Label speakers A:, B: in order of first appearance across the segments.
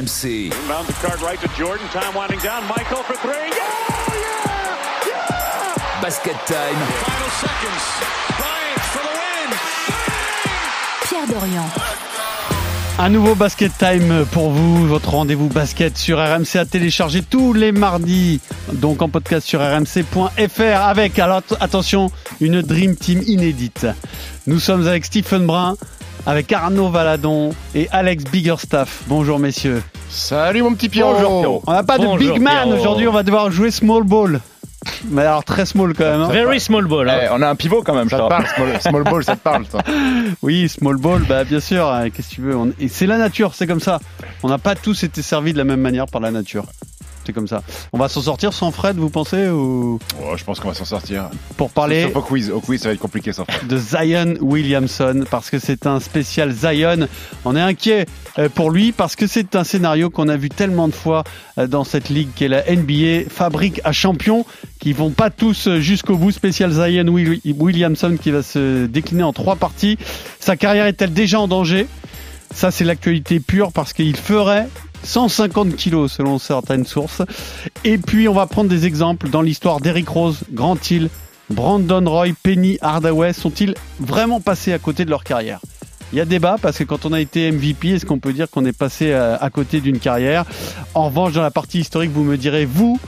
A: RMC.
B: Inbound the card right to Jordan. Time winding down. Michael for three. Yeah! Yeah! Yeah!
A: Basket time.
B: Final seconds. Bryant for the win.
C: Pierre Dorian.
D: Un nouveau basket time pour vous, votre rendez-vous basket sur RMC à télécharger tous les mardis, donc en podcast sur rmc.fr avec, alors attention, une Dream Team inédite. Nous sommes avec Stephen Brun, avec Arnaud Valadon et Alex Biggerstaff. Bonjour messieurs.
E: Salut mon petit Pierrot.
F: Bonjour, Pierrot.
D: On n'a pas de big man
F: Pierrot.
D: aujourd'hui, on va devoir jouer small ball. Mais alors très small quand même. hein.
F: Very small ball. hein.
E: Eh, on a un pivot quand même, ça te parle, small, small ball, ça te parle. toi.
D: Oui, small ball, bah bien sûr. hein, Qu'est-ce que tu veux on- Et c'est la nature, c'est comme ça. On n'a pas tous été servis de la même manière par la nature. C'est comme ça. On va s'en sortir sans Fred, vous pensez ou?
E: Oh, je pense qu'on va s'en sortir.
D: pour parler
E: Sauf au quiz. Au quiz, ça va être compliqué sans faire.
D: de Zion Williamson parce que c'est un spécial Zion. On est inquiet euh, pour lui parce que c'est un scénario qu'on a vu tellement de fois euh, dans cette ligue qu'est la NBA, fabrique à champions qui vont pas tous euh, jusqu'au bout. Spécial Zion Will- Williamson qui va se décliner en trois parties. Sa carrière est-elle déjà en danger? Ça, c'est l'actualité pure parce qu'il ferait 150 kilos selon certaines sources. Et puis, on va prendre des exemples dans l'histoire d'Eric Rose, Grant Hill, Brandon Roy, Penny Hardaway. Sont-ils vraiment passés à côté de leur carrière? Il y a débat parce que quand on a été MVP, est-ce qu'on peut dire qu'on est passé à, à côté d'une carrière? En revanche, dans la partie historique, vous me direz, vous,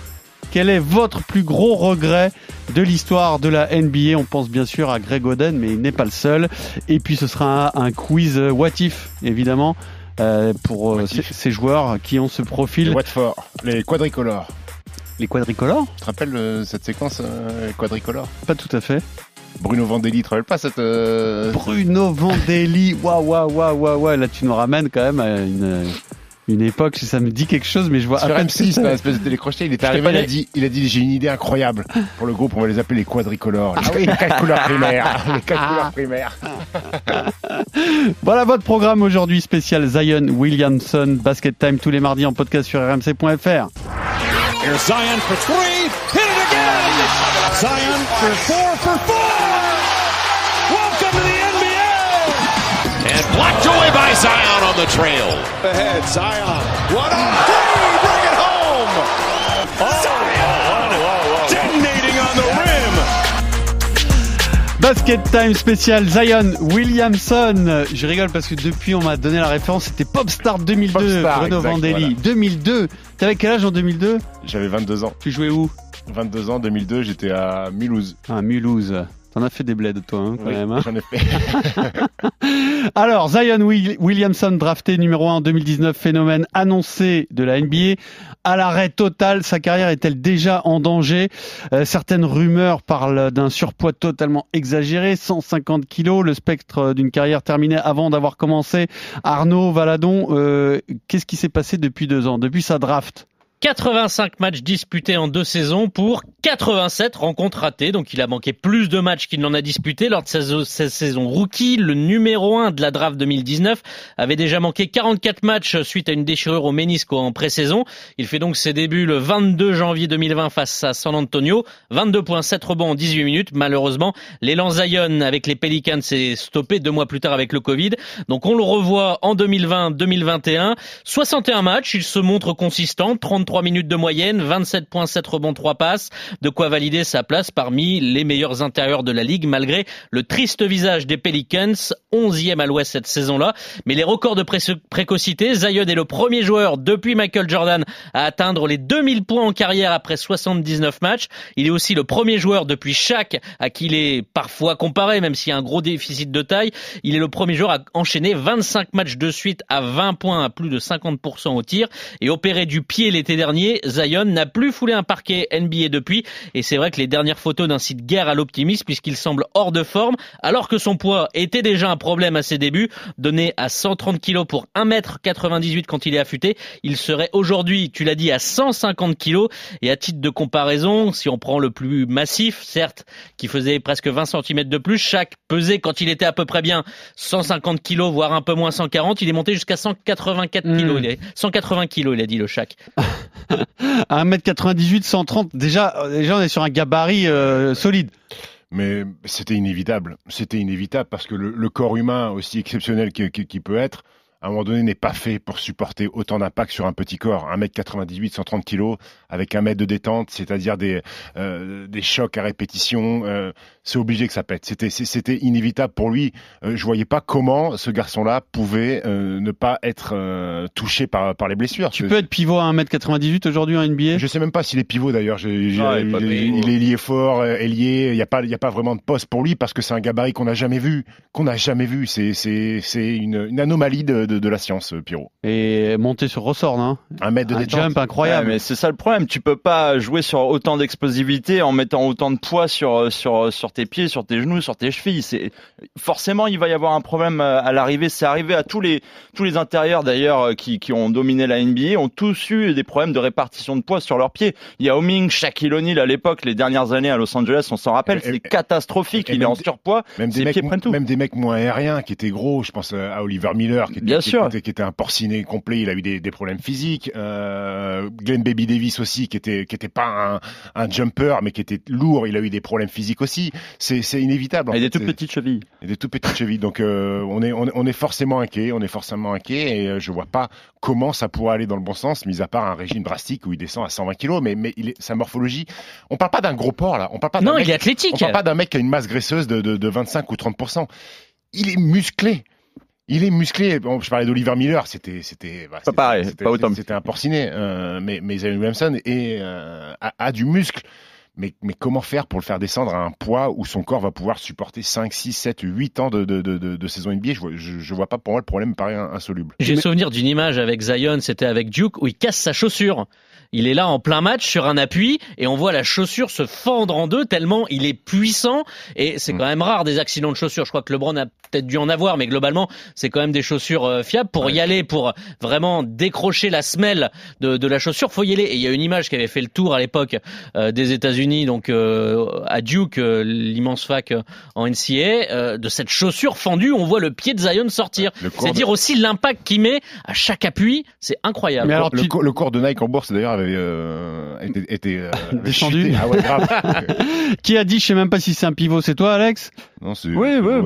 D: quel est votre plus gros regret de l'histoire de la NBA On pense bien sûr à Greg Oden, mais il n'est pas le seul. Et puis ce sera un, un quiz euh, what if, évidemment, euh, pour euh, ces, joueurs qui ont ce
E: Les
D: profil.
E: Watford, les quadricolores.
D: Les quadricolores?
E: Tu te rappelles euh, cette séquence quadricolore
D: Pas tout à fait.
E: Bruno Vandelli, tu te rappelles pas cette.
D: Bruno Vandelli, waouh, waouh, waouh, waouh, là tu nous ramènes quand même à une, une époque, ça me dit quelque chose, mais je vois
E: Sur
D: à peine
E: M6,
D: ce que
E: là,
D: c'est.
E: espèce de télécrochet, il était arrivé, il a dit, il a dit, j'ai une idée incroyable pour le groupe, on va les appeler les quadricolores. Ah oui, les quatre couleurs primaires, les quatre couleurs primaires.
D: Voilà votre programme aujourd'hui spécial Zion Williamson Basket Time tous les mardis en podcast sur rmc.fr.
B: Here's Zion for three. Hit it again. Zion for four for four. Zion on the trail. Ahead, Zion. On three. Bring it home. Zion. Detonating on the rim.
D: Basket Time spécial Zion Williamson. Je rigole parce que depuis on m'a donné la référence, c'était Popstar 2002,
E: Popstar,
D: Bruno
E: exact,
D: Vandelli.
E: voilà.
D: 2002. T'avais quel âge en 2002
E: J'avais 22 ans.
D: Tu jouais où?
E: 22 ans, 2002, j'étais à Mulhouse.
D: Ah, Mulhouse. T'en as fait des bleds toi hein, quand
E: Oui,
D: même. hein.
E: J'en ai fait.
D: Alors, Zion Will- Williamson, drafté numéro 1 en 2019, phénomène annoncé de la NBA. À l'arrêt total, sa carrière est-elle déjà en danger? Euh, Certaines rumeurs parlent d'un surpoids totalement exagéré, 150 kilos, le spectre d'une carrière terminée avant d'avoir commencé. Arnaud Valadon, euh, qu'est-ce qui s'est passé depuis deux ans, depuis sa draft?
F: 85 matchs disputés en deux saisons pour 87 rencontres ratées. Donc il a manqué plus de matchs qu'il n'en a disputé lors de sa, sa saison rookie. Le numéro 1 de la draft 2019 avait déjà manqué 44 matchs suite à une déchirure au ménisque en pré-saison. Il fait donc ses débuts le 22 janvier 2020 face à San Antonio. 22.7 rebonds en 18 minutes. Malheureusement, l'élan Zion avec les Pelicans s'est stoppé deux mois plus tard avec le Covid. Donc on le revoit en 2020-2021. 61 matchs, il se montre consistant, 33 minutes de moyenne, 27.7 rebonds, 3 passes, de quoi valider sa place parmi les meilleurs intérieurs de la ligue malgré le triste visage des Pelicans, 11e à l'ouest cette saison-là. Mais les records de pré- précocité, Zion est le premier joueur depuis Michael Jordan à atteindre les 2000 points en carrière après 79 matchs. Il est aussi le premier joueur depuis Shaq à qui il est parfois comparé, même s'il y a un gros déficit de taille. Il est le premier joueur à enchaîner 25 matchs de suite à 20 points à plus de 50% au tir et opéré du pied l'été dernier. Zion n'a plus foulé un parquet NBA depuis et c'est vrai que les dernières photos d'incitent guère à l'optimisme puisqu'il semble hors de forme alors que son poids était déjà un problème à ses débuts. Donné à 130 kg pour 1m98 quand il est affûté, il serait aujourd'hui, tu l'as dit, à 150 kg et à titre de comparaison, si on prend le plus massif, certes, qui faisait presque 20 cm de plus, chaque pesait quand il était à peu près bien 150 kg, voire un peu moins 140, il est monté jusqu'à 184 kg.
D: Mm.
F: Est 180 kg, il a dit le chaque.
D: À 1m98, 130, déjà, euh, déjà on est sur un gabarit euh, solide.
E: Mais c'était inévitable. C'était inévitable parce que le, corps humain, aussi exceptionnel qu'il peut être, à un moment donné, n'est pas fait pour supporter autant d'impact sur un petit corps. 1m98, 130 kg, avec un mètre de détente, c'est-à-dire des, euh, des chocs à répétition. Euh, c'est obligé que ça pète. C'était, c'était inévitable pour lui. Euh, je voyais pas comment ce garçon-là pouvait euh, ne pas être euh, touché par, par les blessures.
D: Tu peux être pivot à 1m98 aujourd'hui en NBA
E: Je sais même pas s'il est pivot d'ailleurs. J'ai- j'ai-
F: Ah, il est
E: il, est lié fort, ailier. Il n'y a pas, il y a pas vraiment de poste pour lui parce que c'est un gabarit qu'on n'a jamais vu, qu'on n'a jamais vu. C'est, c'est, c'est une, une anomalie de, de, de la science, euh, Pierrot.
D: Et monter sur ressort, non?
E: Un mètre de
D: Un
E: détente.
D: jump incroyable.
A: Ouais, mais c'est ça le problème. Tu peux pas jouer sur autant d'explosivité en mettant autant de poids sur sur sur tes pieds, sur tes genoux, sur tes chevilles. C'est forcément il va y avoir un problème euh, à l'arrivée. C'est arrivé à tous les tous les intérieurs d'ailleurs euh, qui qui ont dominé la NBA ont tous eu des problèmes de répartition de poids sur leurs pieds. Il y a Homing, Shaquille O'Neal à l'époque, les dernières années à Los Angeles, on s'en rappelle, c'est catastrophique. Il est en surpoids.
E: Même des, mecs,
A: tout.
E: même des mecs moins aériens qui étaient gros, je pense à Oliver Miller qui était,
A: Bien
E: qui,
A: sûr.
E: était, qui était un porciné complet, il a eu des, des problèmes physiques. Euh, Glenn Baby Davis aussi qui était qui était pas un, un jumper mais qui était lourd, il a eu des problèmes physiques aussi. C'est c'est inévitable. en
A: Et des
E: fait.
A: toutes
E: C'est-
A: petites chevilles.
E: et des tout petites chevilles. Donc euh, on est on, est- on est forcément inquiet, on est forcément inquiet et euh, je vois pas comment ça pourrait aller dans le bon sens, mis à part un régime drastique où il descend à 120 kilos. Mais mais il est, sa morphologie, on parle pas d'un gros porc là, on parle pas d'un
F: Non,
E: mec-
F: il est
E: on
F: athlétique.
E: parle pas d'un mec qui a une masse graisseuse de, de, de 25 ou 30% Il est musclé. Il est musclé. Bon, je parlais d'Oliver Miller, c'était c'était bah,
A: Pas pareil,
E: c'était-
A: pas autant.
E: C'était un porciné, euh, mais mais Zion Williamson est, euh, a, a du muscle. Mais, mais comment faire pour le faire descendre à un poids où son corps va pouvoir supporter 5, 6, 7, 8 ans de, de, de, de, de saison NBA je vois, je, je vois pas pour moi le problème me paraît in- insoluble.
F: J'ai le souvenir d'une image avec Zion, c'était avec Duke, où il casse sa chaussure. Il est là en plein match sur un appui et on voit la chaussure se fendre en deux tellement il est puissant et c'est
E: Mm.
F: quand même rare des accidents de chaussures. Je crois que LeBron a peut-être dû en avoir, mais globalement c'est quand même des chaussures euh, fiables pour y aller, pour vraiment décrocher la semelle de, de la chaussure. Faut y aller. Et il y a une image qui avait fait le tour à l'époque euh, des États-Unis, donc euh, à Duke, euh, l'immense fac euh, en NCA, euh, de cette chaussure fendue. On voit le pied de Zion sortir. C'est
E: de-
F: dire aussi l'impact qu'il met à chaque appui, c'est incroyable.
D: Mais alors,
E: le,
D: tu-
E: co- le corps de Nike en bourse d'ailleurs avait euh, été, été euh,
D: Descendu.
E: Ah ouais, grave.
D: Qui a dit, je sais même pas si c'est un pivot, c'est toi, Alex
E: non, c'est-
A: Oui, oui,
E: ouais,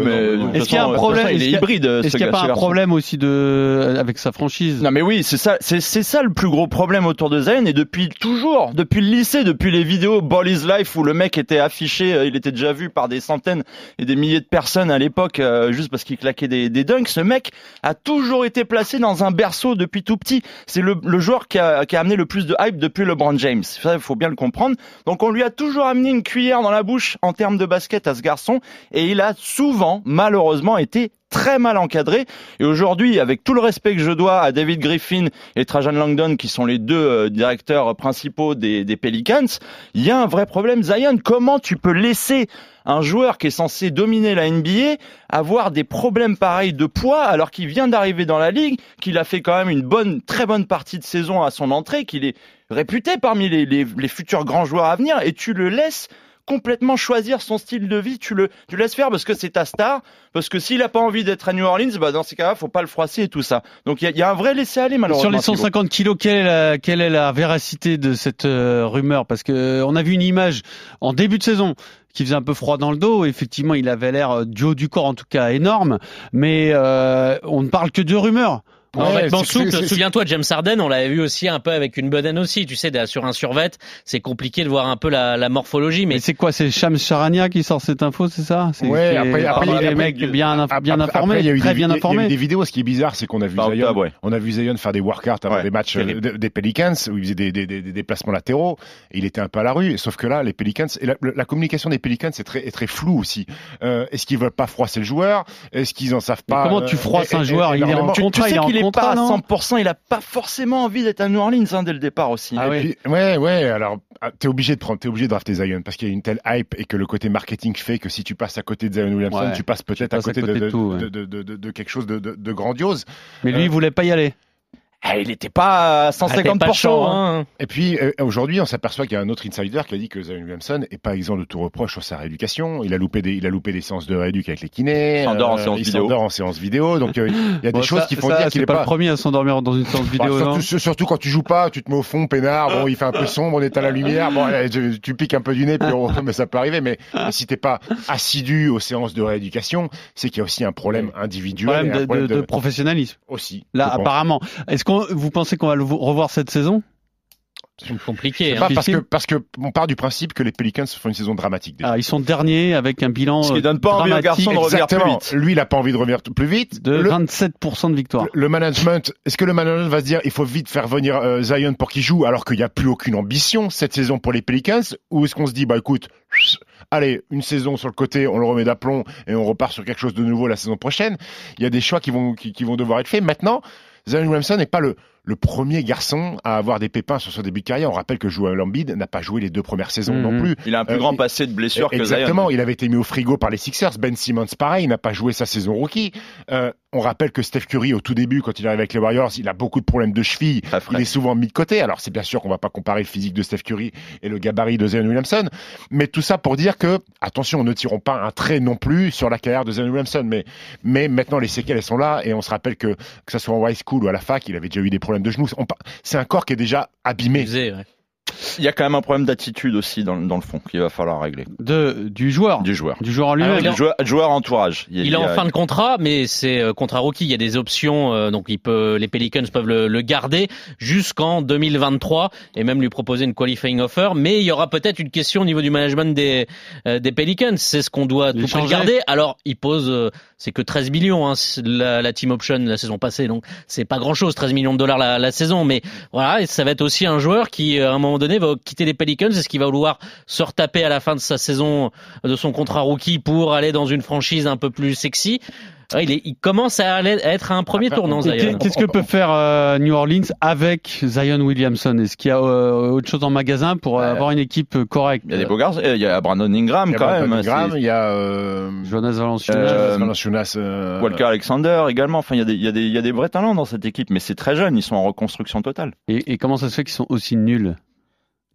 A: mais
D: Est-ce qu'il y a un problème
A: Il
D: Est-ce
A: est
D: qu'il
A: hybride.
D: Est-ce n'y a pas un problème aussi de avec sa franchise
A: Non mais oui, c'est ça, c'est ça le plus gros problème autour de Zion et depuis toujours, depuis le lycée, depuis les vidéos Ball is Life où le mec était affiché, euh, il était déjà vu par des centaines et des milliers de personnes à l'époque euh, juste parce qu'il claquait des, des dunks. Ce mec a toujours été placé dans un berceau depuis tout petit. C'est le, le joueur qui a, qui a amené le plus de hype depuis LeBron James. Ça, il faut bien le comprendre. Donc on lui a toujours amené une cuillère dans la bouche en termes de basket à ce garçon et il a souvent, malheureusement, été très mal encadré. Et aujourd'hui, avec tout le respect que je dois à David Griffin et Trajan Langdon, qui sont les deux euh, directeurs principaux des, Pelicans, il y a un vrai problème. Zion, comment tu peux laisser un joueur qui est censé dominer la NBA avoir des problèmes pareils de poids alors qu'il vient d'arriver dans la ligue, qu'il a fait quand même une bonne, très bonne partie de saison à son entrée, qu'il est réputé parmi les futurs grands joueurs à venir et tu le laisses complètement choisir son style de vie, tu le, tu laisses faire parce que c'est ta star, parce que s'il a pas envie d'être à New Orleans, bah dans ces cas-là, faut pas le froisser et tout ça. Donc il y y a un vrai laisser-aller malheureusement.
D: Sur les
A: Thibaut.
D: 150 kilos, quelle est la, quelle est la véracité de cette euh, rumeur? Parce que euh, on a vu une image en début de saison qui faisait un peu froid dans le dos. Effectivement, il avait l'air euh, du haut du corps, en tout cas énorme. Mais euh, on ne parle que de rumeurs.
F: En
E: Ouais,
F: vêtements souples, souviens-toi, James Harden, on l'avait vu aussi un peu avec une bedaine aussi. Tu sais, sur un survêt, c'est compliqué de voir un peu la, la morphologie,
D: Mais
F: mais
D: c'est quoi C'est Shams Charania qui sort cette info, c'est ça? C'est
E: Ouais,
D: c'est
E: après-
D: parmi
E: après-
D: les
E: après-
D: mecs bien, bien
E: Après-
D: informés,
E: après, il y a eu
D: très
E: des,
D: bien
E: il y a- il y a eu
D: informés.
E: des vidéos. Ce qui est bizarre, c'est qu'on a vu Zion,
A: ouais.
E: on a vu Zion faire des workouts avant
A: Ouais,
E: des matchs euh, des Pelicans où il faisait des, des, des, des déplacements latéraux. Et il était un peu à la rue. Sauf que là, les Pelicans et la, la communication des Pelicans est très, est très floue aussi. Euh, Est-ce qu'ils veulent pas froisser le joueur? Est-ce qu'ils en savent
D: Mais
E: pas?
D: comment tu
E: euh,
D: froisses
E: et-
D: un joueur? Il est en contrat, il en
A: est
D: contrat,
A: pas à
D: non
A: 100%, il a pas forcément envie d'être à New Orleans hein, dès le départ aussi.
D: Ah
E: Et
D: ouais.
E: puis- ouais, ouais. Alors, ah, t'es obligé de prendre, t'es obligé de drafter Zion parce qu'il y a une telle hype et que le côté marketing fait que si tu passes à côté de Zion Williamson,
D: Ouais,
E: tu passes peut-être à côté, de,
D: tout,
E: quelque chose de, de, de grandiose.
D: Mais lui,
E: Euh,
D: il voulait pas y aller.
A: Ah, il n'était pas à 150%.
F: pas chaud,
A: hein.
F: hein.
E: Et puis euh, aujourd'hui, on s'aperçoit qu'il y a un autre insider qui a dit que Zion Williamson est pas exempt de tout reproche sur sa rééducation. Il a loupé des, il a loupé des séances de rééduque avec les kinés.
A: Il s'endort en
E: euh,
A: séance
E: il
A: vidéo.
E: s'endort en séance vidéo. Donc euh, il y a
D: Bon,
E: des choses qui font
D: ça,
E: dire qu'il est
D: pas,
E: pas.
D: le premier à s'endormir dans une séance
E: Bah,
D: vidéo, non
E: surtout, quand tu joues pas, tu te mets au fond, peinard, bon, il fait un peu sombre, on est à la lumière, bon, allez, tu, tu piques un peu du nez, puis on- mais ça peut arriver, mais, mais si t'es pas assidu aux séances de rééducation, c'est qu'il y a aussi un problème individuel,
D: Problème
E: et un
D: de,
E: problème
D: de- de professionnalisme.
E: aussi.
D: Là, apparemment. Est-ce qu'on, vous pensez qu'on va le vo- revoir cette saison?
F: C'est compliqué. Hein.
E: pas parce que, parce que on part du principe que les Pelicans font une saison dramatique. déjà.
D: Ah, Ils sont derniers avec un bilan
A: Ce qui
D: euh,
A: donne pas envie aux
D: dramatique
A: garçons de revenir plus
E: Exactement.
A: vite.
E: Lui, il a pas envie de revenir plus vite.
D: de
E: le,
D: 27% de victoire.
E: le management, est-ce que le management va se dire il faut vite faire venir euh, Zion pour qu'il joue alors qu'il n'y a plus aucune ambition cette saison pour les Pelicans? Ou est-ce qu'on se dit bah écoute allez une saison sur le côté on le remet d'aplomb et on repart sur quelque chose de nouveau la saison prochaine? Il y a des choix qui vont qui, qui vont devoir être faits maintenant Zion Williamson n'est pas le le premier garçon à avoir des pépins sur son début de carrière. On rappelle que Joel Embiid n'a pas joué les deux premières saisons
D: Mhm.
E: non plus.
A: Il a un plus
E: Euh,
A: grand passé de blessures que
E: Exactement, il avait été mis au frigo par les Sixers. Ben Simmons, pareil, il n'a pas joué sa saison rookie. Euh, on rappelle que Steph Curry, au tout début, quand il arrive avec les Warriors, il a beaucoup de problèmes de cheville. Il est souvent mis de côté. Alors c'est bien sûr qu'on va pas comparer le physique de Steph Curry et le gabarit de Zion Williamson, mais tout ça pour dire que attention, ne tirons pas un trait non plus sur la carrière de Zion Williamson. Mais mais maintenant les séquelles elles sont là et on se rappelle que que ça soit en high school ou à la fac, il avait déjà eu des problèmes de C'est un corps qui est déjà abîmé.
A: Il y a quand même un problème d'attitude aussi dans, dans le fond qu'il va falloir régler.
D: De, du joueur.
A: Du joueur.
D: Du joueur lui-même.
F: il
A: Du joueur, joueur entourage.
F: Il est en fin de contrat, mais c'est euh, contrat rookie. Il y a des options, euh, donc il peut, les Pelicans peuvent le, le garder jusqu'en 2023 et même lui proposer une qualifying offer. Mais il y aura peut-être une question au niveau du management des euh, des Pelicans. C'est ce qu'on doit tout près
D: L'échanger.
F: garder. Alors il pose, euh, c'est que 13 millions hein, la, la team option la saison passée, donc c'est pas grand-chose, 13 millions de dollars la, la saison. Mais voilà, et ça va être aussi un joueur qui, euh, à un moment donné, va quitter les Pelicans. Est-ce qu'il va vouloir se retaper à la fin de sa saison de son contrat rookie pour aller dans une franchise un peu plus sexy? Il, est, il commence à, aller- à être à un premier
E: Après,
F: tournant, Zion.
D: qu'est- Qu'est-ce que peut faire euh, New Orleans avec Zion Williamson? Est-ce qu'il y a euh, autre chose en magasin pour euh, avoir une équipe correcte?
A: Il y a des beaux garçons. Il y a Brandon Ingram
E: Il y a
A: quand même.
E: Ingram, il y a euh,
D: Jonas Valanciunas.
A: Euh,
E: Valanciunas, euh,
A: Walker Alexander également. Enfin, il y, a des, il, y a des, il y a des vrais talents dans cette équipe, mais c'est très jeune. Ils sont en reconstruction totale.
D: Et, et comment ça se fait qu'ils sont aussi nuls?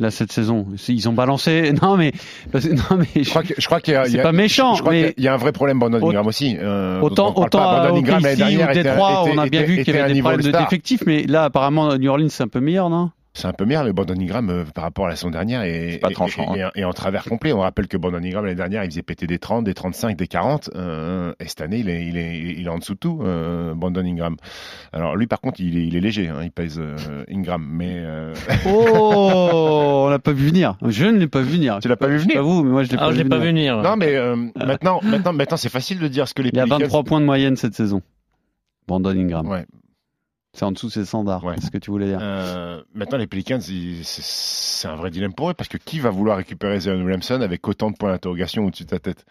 D: Là cette saison Ils ont balancé. Non mais non mais
E: Je crois que- je crois qu'il y a, il y
D: c'est
E: a-
D: pas méchant,
E: je crois
D: mais
E: qu'il y a- il y a un vrai problème Brandon Ingram aussi. euh,
D: Autant,
E: on
D: autant à OKC ou Détroit, on a bien
E: était-
D: vu qu'il y avait des problèmes de d'effectifs, mais là apparemment New Orleans c'est un peu meilleur, non?
E: C'est un peu meilleur, mais Brandon Ingram, euh, par rapport à la saison dernière, est,
A: pas
E: est- est en travers complet. On rappelle que Brandon Ingram, l'année dernière, il faisait péter des 30, des 35, des 40. euh, et cette année, il est, il est, il est en dessous de tout, euh, Brandon Ingram. Alors, lui, par contre, il est, il est léger. hein, il pèse euh, Ingram. Mais euh,
D: Oh, on l'a pas vu venir. Je ne l'ai pas vu venir.
E: tu l'as pas vu
D: Pas
E: venir
D: vous, mais moi je l'ai
F: Ah,
D: pas
F: je
D: vu
F: l'ai pas
D: venir.
F: vu venir.
E: Non, mais euh, maintenant, maintenant, maintenant c'est facile de dire ce que les
D: Il y a
E: Pelicans-
D: 23 points de moyenne cette saison. Brandon Ingram.
E: Ouais.
D: C'est en dessous de ses standards.
E: Ouais.
D: C'est ce que tu voulais dire.
E: Euh, maintenant, les Pelicans, c'est- un vrai dilemme pour eux parce que qui va vouloir récupérer Zion Williamson avec autant de points d'interrogation au-dessus de ta tête?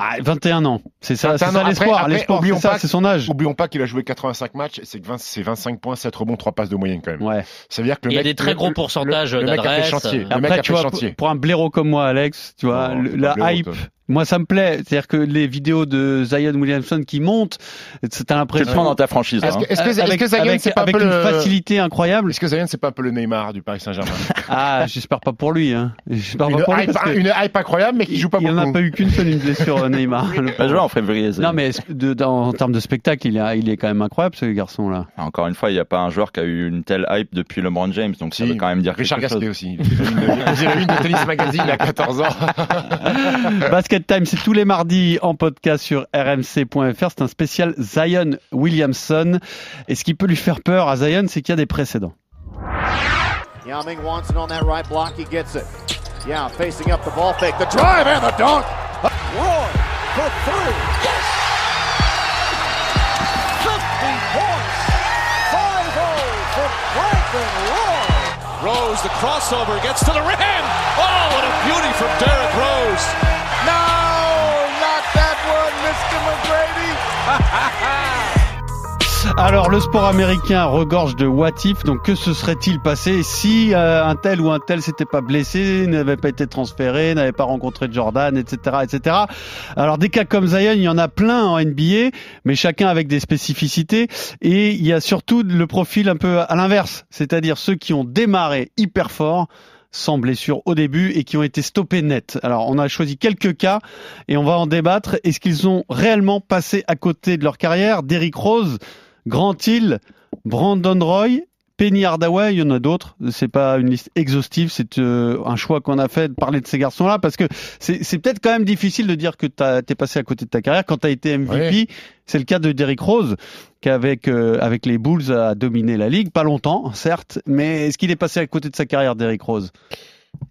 D: Ah, 21 ans. C'est ça,
E: 21
D: c'est
E: ans.
D: ça l'espoir. L'espoir,
E: oublions
D: c'est ça,
E: pas-
D: c'est son âge.
E: Oublions pas qu'il a joué 85 matchs, c'est que 20 c'est 25 points, 7 rebonds, 3 passes de moyenne quand même.
D: Ouais.
E: Ça veut dire que le
F: Il y a
E: mec,
F: des très gros pourcentages
E: le, le mec a fait
F: d'adresse.
E: chantier. Le mec
D: Après,
E: a
D: tu
E: fait
D: vois,
E: chantier.
D: pour, un blaireau comme moi, Alex, tu vois,
E: Non,
D: le- la
E: blaireau,
D: hype,
E: toi.
D: Moi ça me plaît. C'est-à-dire que les vidéos de Zion Williamson qui montent,
A: le
D: l'impression.
A: prends dans ta franchise.
E: Est-ce
A: hein.
E: que, est-ce
D: avec,
E: que Zion, c'est pas un
D: avec
E: peu
D: une
E: le...
D: facilité incroyable.
E: Est-ce que Zion, c'est pas un peu le Neymar du Paris Saint-Germain?
D: Ah, j'espère pas pour lui. Hein. J'espère
E: une,
D: pas pour lui
E: hype,
D: parce que
E: une hype incroyable, mais qui joue pas
D: il en a
E: beaucoup.
D: pas eu qu'une seule une blessure euh, Neymar.
A: Il
D: pauvre.
A: jouer en février.
D: Non mais de- dans- en termes de spectacle, il est, il est quand même incroyable ce garçon là.
A: Encore une fois, il n'y a pas un joueur qui a eu une telle hype depuis LeBron James, donc ça
E: Si,
A: veut quand même dire
E: Richard
A: quelque chose.
E: Gasquet aussi. Faisait une de Tennis Magazine à 14 ans.
D: Basket Time, c'est tous les mardis en podcast sur rmc.fr. C'est un spécial Zion Williamson. Et ce qui peut lui faire peur à Zion, c'est qu'il y a des précédents.
C: Yao Ming wants it on that right block. He gets it. Yeah, facing up the ball fake. The drive and the dunk. Roy for three. Yes! 50 points. 5-0 for Franklin Roy.
B: Rose, the crossover, gets to the rim. Oh, what a beauty from Derrick Rose.
D: Alors, le sport américain regorge de what if. Donc, que se serait-il passé si euh, un tel ou un tel s'était pas blessé, n'avait pas été transféré, n'avait pas rencontré Jordan, etc., etc. Alors, des cas comme Zion, il y en a plein en NBA, mais chacun avec des spécificités. Et il y a surtout le profil un peu à l'inverse, c'est-à-dire ceux qui ont démarré hyper fort sans blessure au début et qui ont été stoppés net. Alors on a choisi quelques cas et on va en débattre. Est-ce qu'ils ont réellement passé à côté de leur carrière? Derrick Rose, Grant Hill, Brandon Roy Penny Hardaway, il y en a d'autres. C'est pas une liste exhaustive, c'est euh, un choix qu'on a fait de parler de ces garçons-là parce que c'est peut-être quand même difficile de dire que tu es passé à côté de ta carrière quand tu as été MVP. C'est le cas de Derrick Rose qui avec euh, avec les Bulls a dominé la ligue, pas longtemps certes, mais est-ce qu'il est passé à côté de sa carrière Derrick Rose?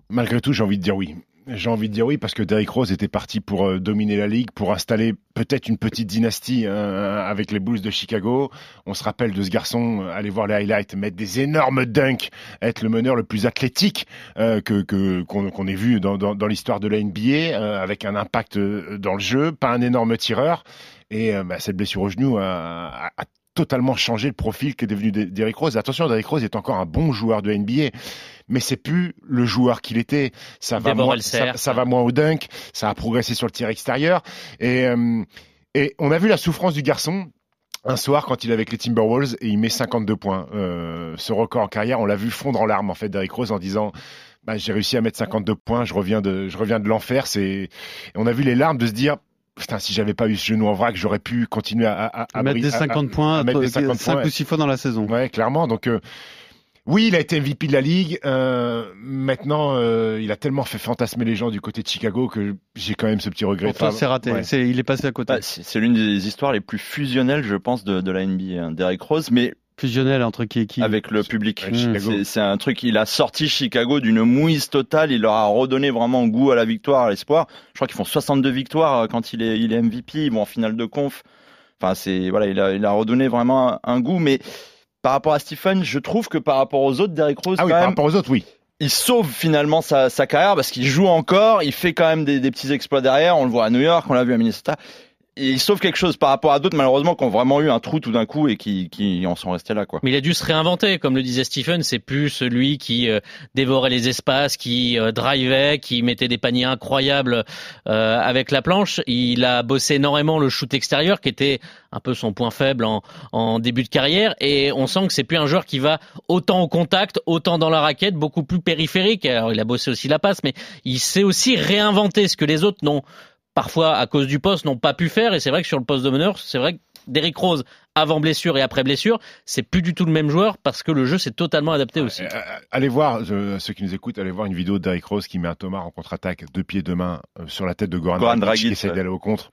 E: Malgré tout, j'ai envie de dire oui. J'ai envie de dire oui parce que Derrick Rose était parti pour euh, dominer la ligue, pour installer peut-être une petite dynastie euh, avec les Bulls de Chicago. On se rappelle de ce garçon, euh, aller voir les highlights, mettre des énormes dunks, être le meneur le plus athlétique que qu'on ait vu dans, dans, l'histoire de la NBA, avec un impact dans le jeu, pas un énorme tireur. Et bah, cette blessure au genou a, a totalement changé le profil qu'est devenu Derrick Rose. Attention, Derrick Rose est encore un bon joueur de NBA, mais c'est plus le joueur qu'il était. Ça va, moins, ça, va moins au dunk, ça a progressé sur le tir extérieur. Et, euh, et on a vu la souffrance du garçon un soir quand il est avec les Timberwolves et il met 52 points. Euh, ce record en carrière, on l'a vu fondre en larmes en fait Derrick Rose en disant bah, j'ai réussi à mettre 52 points, je reviens de je reviens de l'enfer. C'est on a vu les larmes de se dire Putain, si j'avais pas eu ce genou en vrac, j'aurais pu continuer à, à,
D: à mettre des 50 points, à mettre des 50 5 ou 6 fois dans la saison.
E: Ouais, clairement. Donc, euh, oui, il a été MVP de la ligue. Euh, maintenant, euh, il a tellement fait fantasmer les gens du côté de Chicago que j'ai quand même ce petit regret.
D: Enfin, c'est raté. il est passé à côté.
A: Bah, c'est l'une des histoires les plus fusionnelles, je pense, de, de la NBA, hein, Derrick Rose. Mais
D: fusionnel entre qui et qui
A: Avec le public. c'est un truc, il a sorti Chicago d'une mouise totale, il leur a redonné vraiment goût à la victoire, à l'espoir. Je crois qu'ils font 62 victoires euh, quand il est, il est MVP, ils vont en finale de conf. Enfin, c'est, voilà, il a, il a redonné vraiment un, goût, mais par rapport à Stephen, je trouve que par rapport aux autres, Derrick Rose,
E: ah oui,
A: par
E: rapport aux autres, oui
A: il sauve finalement sa, sa carrière parce qu'il joue encore, il fait quand même des, des, petits exploits derrière. On le voit à New York, on l'a vu à Minnesota il sauve quelque chose par rapport à d'autres malheureusement qui ont vraiment eu un trou tout d'un coup et qui, qui en sont restés là quoi.
F: Mais il a dû se réinventer comme le disait Stephen, c'est plus celui qui euh, dévorait les espaces, qui euh, drivait, qui mettait des paniers incroyables euh, avec la planche. Il a bossé énormément le shoot extérieur qui était un peu son point faible en, en début de carrière et on sent que c'est plus un joueur qui va autant au contact, autant dans la raquette, beaucoup plus périphérique. Alors il a bossé aussi la passe mais il sait aussi réinventer ce que les autres n'ont parfois à cause du poste n'ont pas pu faire et c'est vrai que sur le poste de meneur c'est vrai que Derrick Rose avant blessure et après blessure c'est plus du tout le même joueur parce que le jeu s'est totalement adapté aussi euh,
E: euh, allez voir ceux qui nous écoutent allez voir une vidéo de Derrick Rose qui met un Thomas en contre-attaque deux pieds deux mains euh, sur la tête de Goran, Dragic, qui essaie d'aller au contre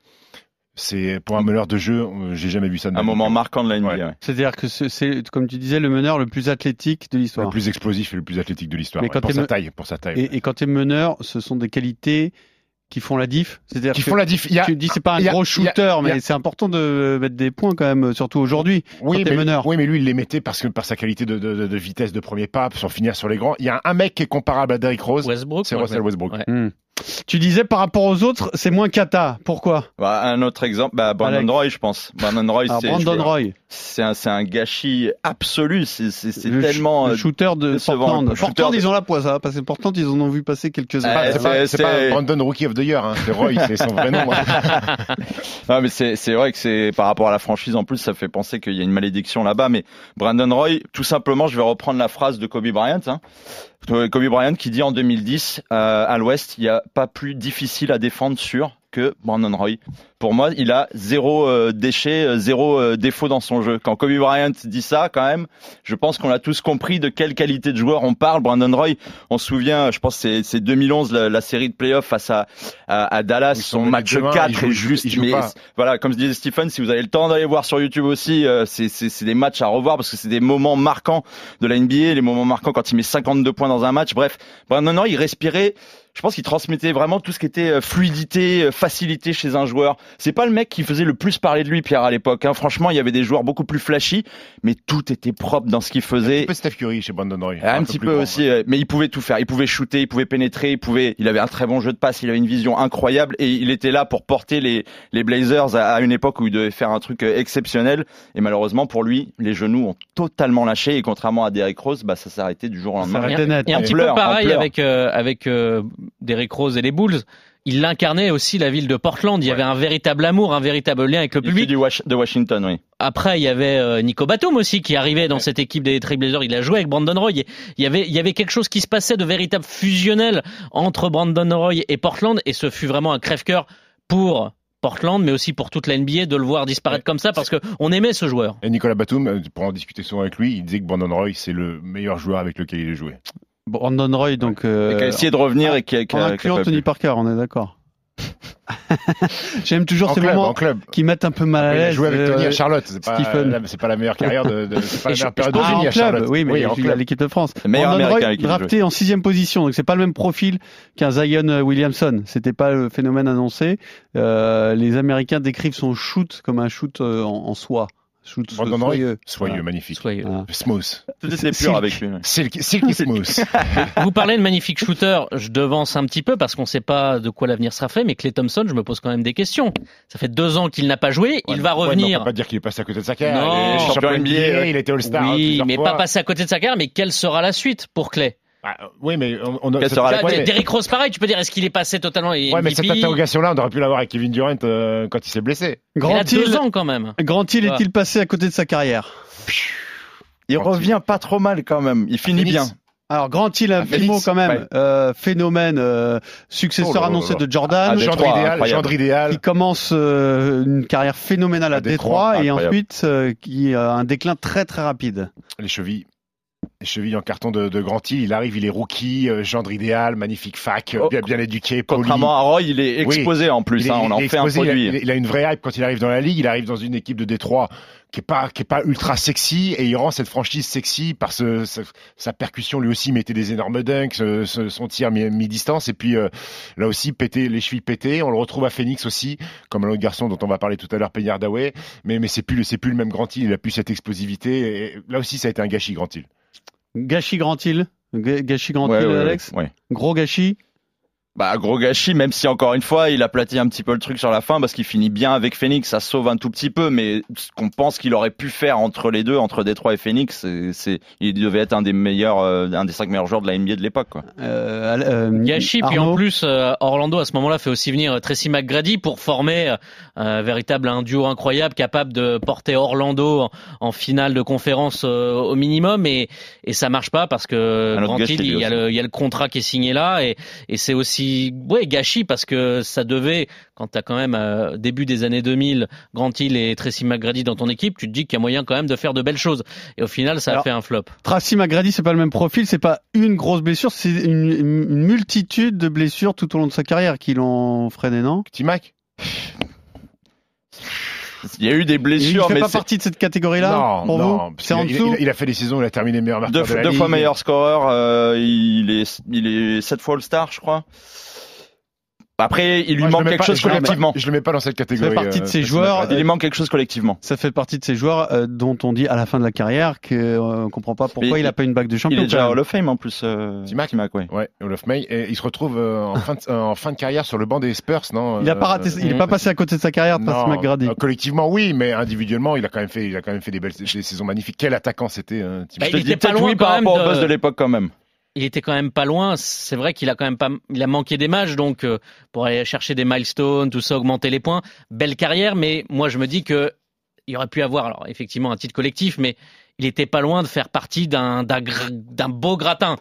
E: c'est pour un meneur de jeu, j'ai jamais vu ça.
A: un moment marquant de la NBA.
D: C'est-à-dire que c'est, comme tu disais, le meneur le plus athlétique de l'histoire.
E: Le plus explosif et le plus athlétique de l'histoire. pour, sa taille, pour sa taille.
D: Et, et quand tu es meneur, ce sont des qualités qui font la diff.
E: C'est-à-dire qui font la diff.
D: Y a, tu dis c'est pas un gros shooter, mais c'est important de mettre des points quand même, surtout aujourd'hui.
E: Oui, mais oui, mais lui il les mettait parce que par sa qualité de, de, de vitesse de premier pas, sans finir sur les grands. Il y a un mec qui est comparable à Derrick Rose.
F: Westbrook.
E: C'est Russell Westbrook.
D: Hmm. Tu disais par rapport aux autres, c'est moins kata. Pourquoi
A: bah, Un autre exemple, bah, Brandon Roy, je pense. Brandon Roy, c'est
D: Brandon Roy.
A: C'est un, c'est un gâchis absolu. C'est, c'est, c'est tellement.
D: Le euh, shooter de Portland. Portland, ils ont la poisse, hein, parce que Portland, ils en ont vu passer quelques-uns.
E: Euh, c'est, pas, c'est, pas, Brandon Rookie of the Year. Hein. C'est Roy, c'est son vrai nom. Hein.
A: non, mais c'est, c'est vrai que c'est par rapport à la franchise en plus, ça fait penser qu'il y a une malédiction là-bas. Mais Brandon Roy, tout simplement, je vais reprendre la phrase de Kobe Bryant. Hein. Kobe Bryant qui dit en 2010 euh, à l'Ouest, il n'y a pas plus difficile à défendre sur que Brandon Roy. Pour moi, il a zéro euh, déchet, euh, zéro euh, défaut dans son jeu. Quand Kobe Bryant dit ça, quand même, je pense qu'on a tous compris de quelle qualité de joueur on parle. Brandon Roy, on se souvient, je pense c'est c'est 2011 la, série de playoffs face à à, Dallas, son match 4 est juste. mais voilà, comme disait Stephen, si vous avez le temps d'aller voir sur YouTube aussi, c'est c'est des matchs à revoir parce que c'est des moments marquants de la NBA, les moments marquants quand il met 52 points dans un match. Bref, Brandon Roy, il respirait je pense qu'il transmettait vraiment tout ce qui était euh, fluidité, euh, facilité chez un joueur. C'est pas le mec qui faisait le plus parler de lui, Pierre, à l'époque. Hein. Franchement, il y avait des joueurs beaucoup plus flashy, mais tout était propre dans ce qu'il
E: Un
A: faisait.
E: petit peu Steph Curry chez Brandon Roy.
A: Un,
E: peu
A: petit peu
E: grand,
A: aussi,
E: ouais.
A: euh, mais il pouvait tout faire. Il pouvait shooter, il pouvait pénétrer, il pouvait. Il avait un très bon jeu de passe, il avait une vision incroyable et il était là pour porter les les Blazers à, à une époque où il devait faire un truc exceptionnel. Et malheureusement pour lui, les genoux ont totalement lâché et contrairement à Derrick Rose, bah ça s'est arrêté du jour au
D: Ça
A: lendemain.
D: arrêtait net.
F: Et un petit peu pareil avec euh, avec euh, Derrick Rose et les Bulls. Il incarnait aussi la ville de Portland. Il y avait un véritable amour, un véritable lien avec le
A: Il
F: public.
A: du Wash- de Washington, oui.
F: Après, il y avait euh, Nico Batum aussi qui arrivait dans cette équipe des Trailblazers. Il a joué avec Brandon Roy. Il y avait, il y avait quelque chose qui se passait de véritable fusionnel entre Brandon Roy et Portland, et ce fut vraiment un crève-cœur pour Portland, mais aussi pour toute la NBA de le voir disparaître
E: Ouais.
F: comme ça parce que on aimait ce joueur.
E: Et Nicolas Batum, euh, pour en discuter souvent avec lui, il disait que Brandon Roy, c'est le meilleur joueur avec lequel il a joué.
D: Brandon Roy, donc.
A: Et
D: euh,
A: qui a essayé de revenir et qui a, qui
D: en
A: a- qui a
D: incluant Tony. Parker, on est d'accord. J'aime toujours
E: En
D: ces
E: club,
D: moments
E: en club.
D: qui mettent un peu mal à
E: Il a
D: l'aise.
E: joué avec Tony
D: euh,
E: à Charlotte. C'est pas,
D: Stephen.
E: la- c'est pas la meilleure carrière de, de- c'est pas la meilleure période de
D: Ah,
E: génie
D: en
E: à
D: club,
E: Charlotte.
D: oui, mais
E: oui, en
D: il a
E: club.
D: l'équipe de France. Brandon Roy, drafté en sixième position, donc c'est pas le même profil qu'un Zion euh, Williamson. C'était pas le phénomène annoncé. Euh, les Américains décrivent son shoot comme un shoot euh, en, en soie. Shoot
E: Brandon Roy,
D: soyeux.
E: soyeux,
D: Voilà.
E: magnifique.
F: Soyeux.
D: Ah.
E: Smooth.
A: Tout était pur avec lui. ouais.
E: Silky, silky smooth.
F: Vous parlez de magnifique shooter, je devance un petit peu parce qu'on ne sait pas de quoi l'avenir sera fait, mais Clay Thompson, je me pose quand même des questions. Ça fait deux ans qu'il n'a pas joué, il va
E: Ouais, mais on
F: revenir.
E: peut pas dire qu'il est passé à côté de sa carrière.
F: Non.
E: il est champion NBA,
A: NBA, ouais.
E: il était All-Star.
F: oui, mais
E: fois.
F: pas passer à côté de sa carrière, mais quelle sera la suite pour Clay?
E: Ah, oui, mais on, on a.
A: Sera Ouais, mais-
F: Derrick Rose, pareil, tu peux dire, est-ce qu'il est passé totalement
E: Ouais, mais cette interrogation-là, on aurait pu l'avoir avec Kevin Durant euh, quand il s'est blessé.
F: Il a
D: Grand
F: deux ans quand même.
D: Grand Hill
F: Voilà.
D: est-il passé à côté de sa carrière?
A: Il revient pas trop mal quand même. Il finit
E: Phoenix.
A: bien.
D: Alors Grand Hill, un
E: Ah,
D: petit mot
E: Félix,
D: quand même.
A: ouais.
D: Euh, phénomène, euh, successeur
E: Oh là
D: annoncé
E: là là.
D: de Jordan.
E: Gendre
A: Détroit,
E: idéal, gendre idéal.
D: qui commence euh, une carrière phénoménale à,
E: À Détroit,
D: Détroit, et ensuite euh, qui a un déclin très très rapide.
E: Les chevilles. Les chevilles en carton de, de. Il arrive, il est rookie, euh, gendre idéal, magnifique fac, euh,
A: Oh,
E: bien, bien éduqué, poli.
A: Contrairement à Roy, il est
E: Oui.
A: exposé en plus.
E: Est-
A: hein, on en
E: est
A: fait un
E: exposé,
A: produit.
E: Il, a, il a une vraie hype quand il arrive dans la ligue. Il arrive dans une équipe de Détroit qui est pas qui est pas ultra sexy et il rend cette franchise sexy par ce, ce- sa percussion. Lui aussi mettait des énormes dunks, ce- son tir mi- mi-distance et puis euh, là aussi pété les chevilles pétées. On le retrouve à Phoenix aussi, comme un autre garçon dont on va parler tout à l'heure, Peñar Daway. Mais mais c'est plus le- c'est plus le même Grand Hill. Il a plus cette explosivité. Et là aussi ça a été un gâchis Grand Hill.
D: Gâchis Grand Hill, Ga- gâchis Grand
A: Ouais, ouais,
D: Alex?
A: ouais.
D: Gros gâchis?
A: Bah gros gâchis, même si encore une fois il aplatit un petit peu le truc sur la fin parce qu'il finit bien avec Phoenix, ça sauve un tout petit peu, mais ce qu'on pense qu'il aurait pu faire entre les deux, entre Détroit et Phoenix, c'est, c'est- il devait être un des meilleurs, euh, un des cinq meilleurs joueurs de la NBA de l'époque. Quoi.
D: Euh, euh,
F: Gachi, puis en plus, euh, Orlando à ce moment-là fait aussi venir euh, Tracy McGrady pour former euh, un véritable un duo incroyable capable de porter Orlando en, en finale de conférence euh, au minimum et, et ça marche pas parce que
A: Un autre
F: Grant
A: gâchis,
F: Hill, il y a le, il y a le contrat qui est signé là et, et c'est aussi ouais gâchis parce que ça devait quand t'as quand même euh, début des années 2000 Grant Hill et Tracy McGrady dans ton équipe, tu te dis qu'il y a moyen quand même de faire de belles choses et au final ça
D: Alors,
F: a fait un flop.
D: Tracy McGrady, c'est pas le même profil, c'est pas une grosse blessure, c'est une, une multitude de blessures tout au long de sa carrière qui l'ont freiné, non?
E: Petit Mac.
A: Il y a eu des
D: Et Il
A: blessures,
D: fait
A: mais
D: pas partie de cette catégorie-là
E: non,
D: C'est en dessous
E: il, il a fait des saisons, il a terminé meilleur marqueur
A: deux,
E: de la
A: deux
E: ligue.
A: fois meilleur scoreur, euh, il est, il est sept fois All-Star, je crois. Après, il lui
E: Moi,
A: manque quelque
E: pas-
A: chose
E: je le mets pas-
A: collectivement.
E: Je le mets pas dans cette catégorie.
D: fait partie de
E: euh,
D: ces joueurs.
A: Il lui manque quelque chose collectivement.
D: Ça fait partie de ces joueurs euh, dont on dit à la fin de la carrière qu'on euh, comprend pas pourquoi
A: Mais
D: il a pas une bague de champion.
A: Il est déjà. Hall of Fame en plus. Euh,
E: T-Mac
A: T-Mac, ouais.
E: Ouais, Hall of May. Et il se retrouve euh, en, fin de, euh, en fin de carrière sur le banc des Spurs, non
D: Il a pas raté,
E: Euh,
D: il est pas passé à côté de sa carrière, Tracy McGrady.
E: euh, collectivement, oui, mais individuellement, il a quand même fait, il a quand même fait des belles des saisons magnifiques. Quel attaquant c'était, euh.
F: Bah,
A: Je te
F: il
A: dis
F: était pas
A: peut-être
F: loin
A: par
F: même
A: rapport au
F: de-
A: boss de l'époque quand même.
F: Il était quand même pas loin. C'est vrai qu'il a quand même pas, il a manqué des matchs, donc euh, pour aller chercher des milestones, tout ça, augmenter les points. Belle carrière, mais moi je me dis que il aurait pu avoir, alors effectivement un titre collectif, mais il était pas loin de faire partie d'un d'un beau gratin,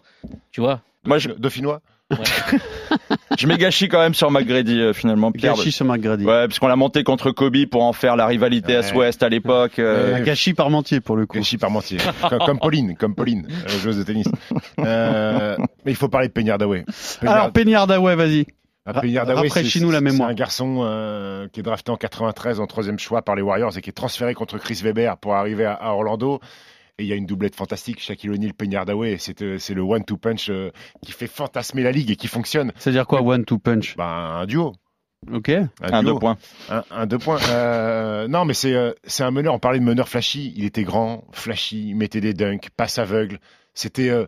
F: tu vois?
A: Moi, je,
E: Dauphinois
A: je mets gâchis quand même sur McGrady euh, finalement. Pierre.
D: Gâchis sur McGrady.
A: Ouais, puisqu'on l'a monté contre Kobe pour en faire la rivalité
E: Ouais.
A: Est-Ouest à l'époque. euh,
D: Un gâchis parmentier pour le coup.
E: Gâchis Parmentier. comme, comme Pauline, comme Pauline, euh, joueuse de tennis. Euh, mais il faut parler de Peñar Daway.
D: Alors Penny Hardaway, vas-y.
E: Ah,
D: rafraîchis-nous la mémoire.
E: C'est un garçon euh, qui est drafté en 93 en troisième choix par les Warriors et qui est transféré contre Chris Weber pour arriver à, à Orlando. Et il y a une doublette fantastique, Shaquille O'Neal, Penny Hardaway. C'est euh, c'est le one-two punch euh, qui fait fantasmer la ligue et qui fonctionne.
D: C'est-à-dire quoi, one two punch?
E: Bah, un duo.
D: Ok.
E: Un,
A: deux points.
E: Un, un deux points. Euh, non, mais c'est euh, c'est un meneur. On parlait de meneur flashy. Il était grand, flashy, il mettait des dunks, passe aveugle. C'était euh,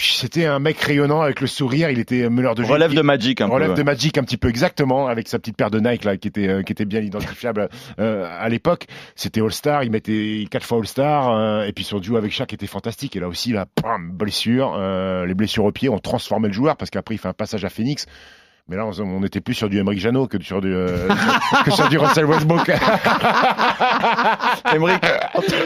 E: c'était un mec rayonnant avec le sourire. Il était meneur de jeu.
A: Relève de Magic un
E: relève
A: peu.
E: de Magic un petit peu exactement avec sa petite paire de Nike là qui était euh, qui était bien identifiable euh, à l'époque c'était All Star il mettait quatre fois All Star euh, et puis son duo avec Shaq était fantastique et là aussi là blessure euh, les blessures au pied ont transformé le joueur parce qu'après il fait un passage à Phoenix mais là, on, on était plus sur du Emerick Jano que sur du, euh, que sur du Russell Westbrook.
A: Emmerich,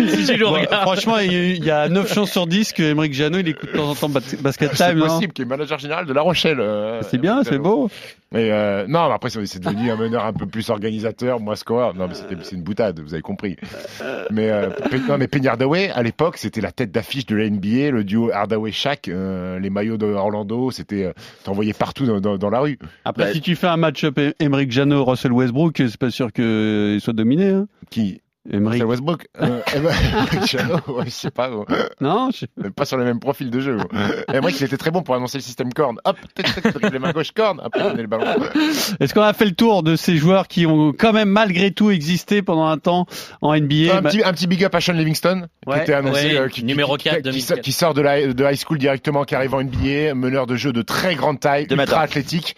F: Si tu le
D: Bon,
F: regardes.
D: franchement, il y a- il y a 9 chances sur 10 que Emeric Jano, il écoute de temps en temps Bas- Basket
E: c'est
D: Time. non
E: possible, qui est manager général de La Rochelle. euh,
D: C'est bien, c'est beau.
E: Et euh, non, mais après, c'est c'est devenu un meneur un peu plus organisateur, moins scoreur. Non, mais c'était- c'est une boutade, vous avez compris. Mais, euh, non, mais Penny Hardaway, à l'époque, c'était la tête d'affiche de la NBA, le duo Hardaway-Shaq, euh, les maillots de Orlando, c'était, euh, t'envoyais partout dans, dans- dans la rue.
D: Après,
A: Bah,
D: si tu fais un match-up Emeric Jano, Russell Westbrook, c'est pas sûr qu'il soit dominé. Hein.
E: Qui? Russell Westbrook euh, ouais, je sais pas, gros.
D: Non, je-
E: Même pas sur le même profil de jeu. moi, il était très bon pour annoncer le système corne. Hop, les mains gauche corne, après, donner le ballon.
D: Est-ce qu'on a fait le tour de ces joueurs qui ont quand même malgré tout existé pendant un temps en NBA
E: un, petit, un petit big up à Sean Livingston,
D: Ouais,
E: qui était annoncé,
F: ouais,
E: euh, qui,
F: numéro
E: qui-
F: 4,
E: qui,
F: 2004.
E: qui sort de, la, de high school directement, qui arrive en NBA, meneur de jeu de très grande taille,
A: Deux
E: ultra athlétique,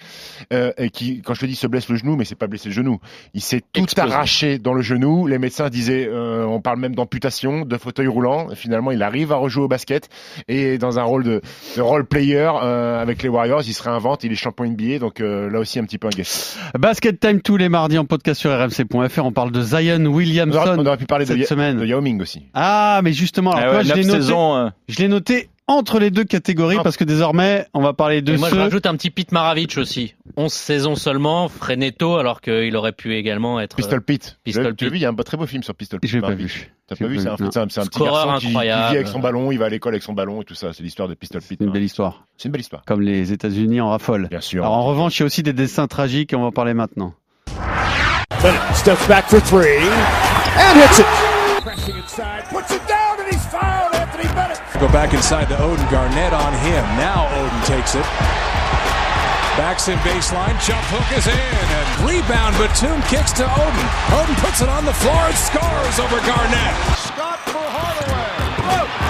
E: euh, et qui, quand je te dis se blesse le genou, mais c'est pas blessé le genou, il s'est tout
F: Explosé.
E: arraché dans le genou. Les médecins euh, on parle même d'amputation, de fauteuil roulant. Finalement, il arrive à rejouer au basket et dans un rôle de, de role player euh, avec les Warriors, il se réinvente, il est champion NBA, donc euh, là aussi un petit peu un guess.
D: Basket Time tous les mardis en podcast sur rmc.fr. On parle de Zion
E: On aurait,
D: Williamson
E: on aurait pu parler de,
D: cette semaine.
E: de Yao Ming aussi.
D: Ah, mais justement, alors
A: Ah ouais,
D: toi, je l'ai
A: neuf
D: noté,
A: saisons, euh,
D: je l'ai noté entre les deux catégories parce que désormais, on va parler de
F: Et moi, je
D: ceux.
F: rajoute un petit Pete Maravich aussi. 11 saisons seulement, Frenetto, alors qu'il aurait pu également être
E: Pistol Pete.
F: Pistol
E: Tu as
F: Pete.
E: vu, il y a un très beau film sur Pistol Pete.
D: Je l'ai pas vu.
E: T'as
D: J'ai
E: pas vu, c'est un,
D: vu, non.
E: c'est un, petit garçon qui, qui vit avec son ballon, il va à l'école avec son ballon et tout ça. C'est l'histoire de Pistol Pete.
D: C'est une belle histoire.
E: C'est une belle histoire.
D: Comme les États-Unis en raffolent.
E: Bien sûr.
D: Alors en revanche, il y a aussi des dessins tragiques et on va en parler maintenant.
B: Steps back for three and hits it. Pressing inside, puts it Bennett.
G: Go back inside to Odin Garnett on him. Now Odin takes it. Backs in baseline. Jump hook is in. And rebound. Batum kicks to Odin. Odin puts it on the floor and scores over Garnett.
B: Scott for. Hardaway.